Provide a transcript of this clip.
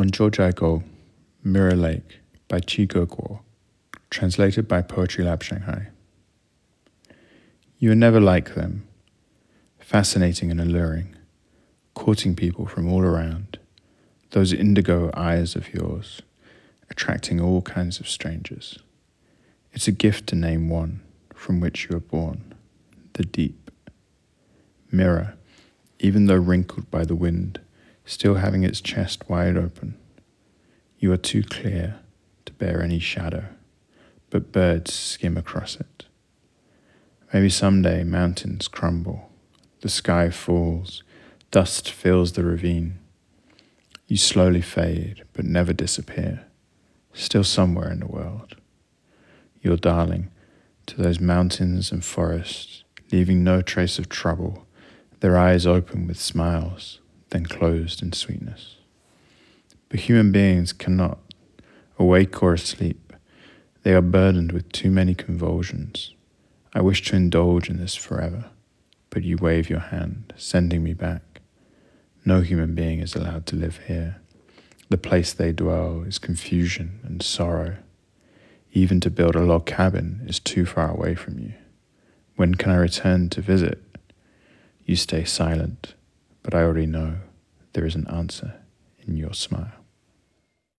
On Jiuzhaigou, Mirror Lake by Qi Geguo, translated by Poetry Lab Shanghai. You are never like them, fascinating and alluring, courting people from all around, those indigo eyes of yours, attracting all kinds of strangers. It's a gift to name one from which you are born, the deep. Mirror, even though wrinkled by the wind, still having its chest wide open. You are too clear to bear any shadow, but birds skim across it. Maybe someday mountains crumble, the sky falls, dust fills the ravine. You slowly fade, but never disappear, still somewhere in the world. Your darling, to those mountains and forests, leaving no trace of trouble, their eyes open with smiles then closed in sweetness. But human beings cannot, awake or asleep, they are burdened with too many convulsions. I wish to indulge in this forever, but you wave your hand, sending me back. No human being is allowed to live here. The place they dwell is confusion and sorrow. Even to build a log cabin is too far away from you. When can I return to visit? You stay silent but I already know there is an answer in your smile.